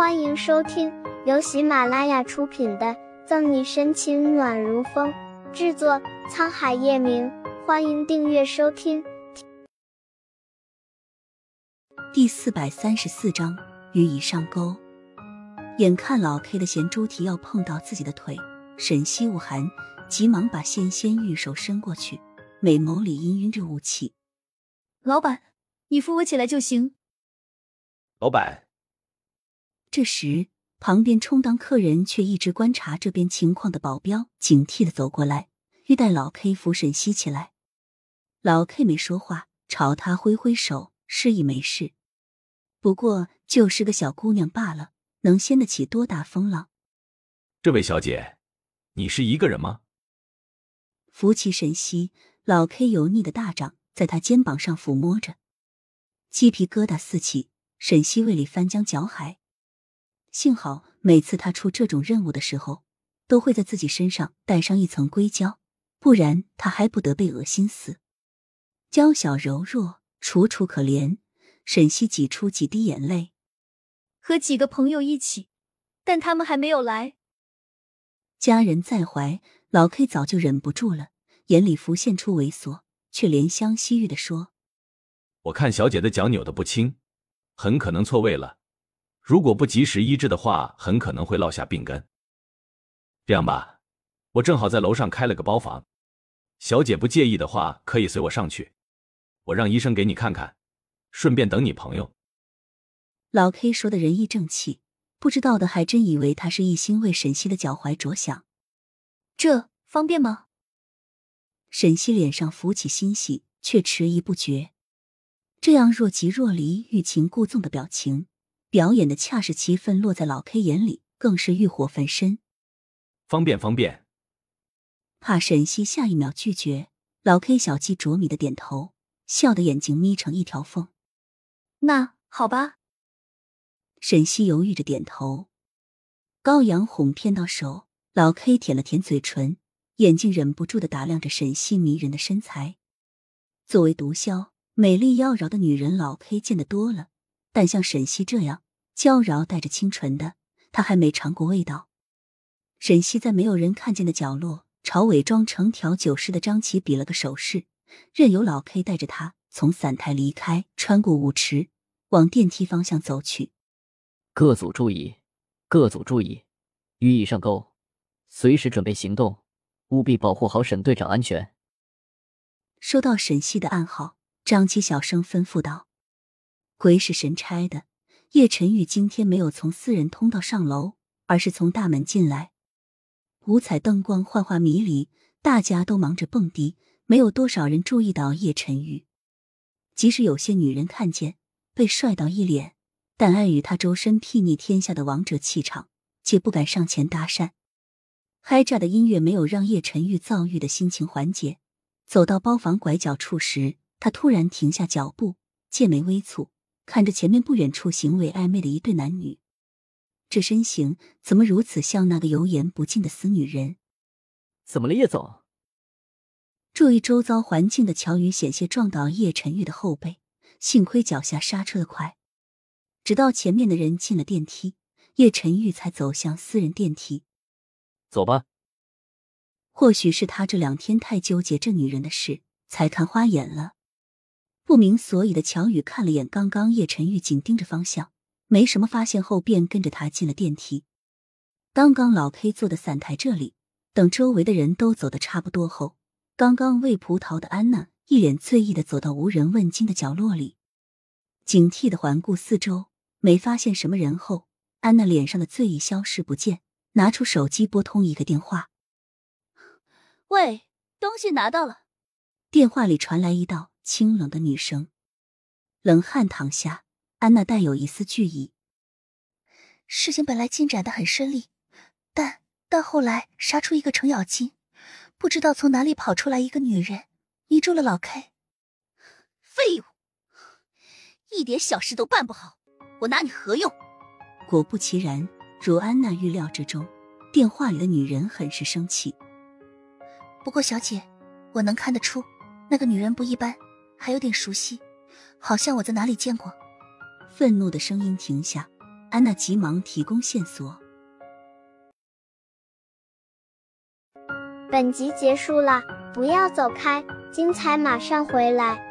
欢迎收听由喜马拉雅出品的《赠你深情暖如风》，制作沧海夜明。欢迎订阅收听。第四百三十四章，鱼已上钩。眼看老 K 的咸猪蹄要碰到自己的腿，沈西无寒急忙把纤纤玉手伸过去，美眸里氤氲着雾气。老板，你扶我起来就行。老板。这时，旁边充当客人却一直观察这边情况的保镖警惕的走过来，欲带老 K 扶沈西起来。老 K 没说话，朝他挥挥手，示意没事。不过就是个小姑娘罢了，能掀得起多大风浪？这位小姐，你是一个人吗？扶起沈西，老 K 油腻的大掌在他肩膀上抚摸着，鸡皮疙瘩四起，沈西胃里翻江搅海。幸好每次他出这种任务的时候，都会在自己身上带上一层硅胶，不然他还不得被恶心死。娇小柔弱，楚楚可怜。沈西挤出几滴眼泪，和几个朋友一起，但他们还没有来。家人在怀，老 K 早就忍不住了，眼里浮现出猥琐，却怜香惜玉的说：“我看小姐的脚扭的不轻，很可能错位了。如果不及时医治的话，很可能会落下病根。这样吧，我正好在楼上开了个包房，小姐不介意的话，可以随我上去。我让医生给你看看。”顺便等你朋友。老 K 说的仁义正气，不知道的还真以为他是一心为沈西的脚踝着想。这方便吗？沈西脸上浮起欣喜，却迟疑不决。这样若即若离、欲擒故纵的表情，表演的恰是其分，落在老 K 眼里更是欲火焚身。方便方便。怕沈西下一秒拒绝，老 K 小鸡啄米的点头，笑的眼睛眯成一条缝。那好吧，沈西犹豫着点头。高阳哄骗到手，老 K 舔了舔嘴唇，眼睛忍不住的打量着沈西迷人的身材。作为毒枭，美丽妖娆的女人老 K 见得多了，但像沈西这样娇娆带着清纯的，他还没尝过味道。沈西在没有人看见的角落，朝伪装成调酒师的张琪比了个手势，任由老 K 带着他。从散台离开，穿过舞池，往电梯方向走去。各组注意，各组注意，鱼已上钩，随时准备行动，务必保护好沈队长安全。收到沈西的暗号，张琪小声吩咐道：“鬼使神差的，叶晨玉今天没有从私人通道上楼，而是从大门进来。五彩灯光幻化迷离，大家都忙着蹦迪，没有多少人注意到叶晨玉。”即使有些女人看见被帅到一脸，但碍于他周身睥睨天下的王者气场，且不敢上前搭讪。嗨炸的音乐没有让叶晨玉躁郁的心情缓解。走到包房拐角处时，他突然停下脚步，剑眉微蹙，看着前面不远处行为暧昧的一对男女。这身形怎么如此像那个油盐不进的死女人？怎么了，叶总？注意周遭环境的乔宇险些撞到叶晨玉的后背，幸亏脚下刹车的快。直到前面的人进了电梯，叶晨玉才走向私人电梯。走吧。或许是他这两天太纠结这女人的事，才看花眼了。不明所以的乔宇看了眼刚刚叶晨玉紧盯着方向，没什么发现后，便跟着他进了电梯。刚刚老 K 坐的散台这里，等周围的人都走的差不多后。刚刚喂葡萄的安娜一脸醉意的走到无人问津的角落里，警惕的环顾四周，没发现什么人后，安娜脸上的醉意消失不见，拿出手机拨通一个电话：“喂，东西拿到了。”电话里传来一道清冷的女声。冷汗淌下，安娜带有一丝惧意：“事情本来进展的很顺利，但但后来杀出一个程咬金。”不知道从哪里跑出来一个女人，迷住了老 K。废物，一点小事都办不好，我拿你何用？果不其然，如安娜预料之中，电话里的女人很是生气。不过小姐，我能看得出那个女人不一般，还有点熟悉，好像我在哪里见过。愤怒的声音停下，安娜急忙提供线索。本集结束了，不要走开，精彩马上回来。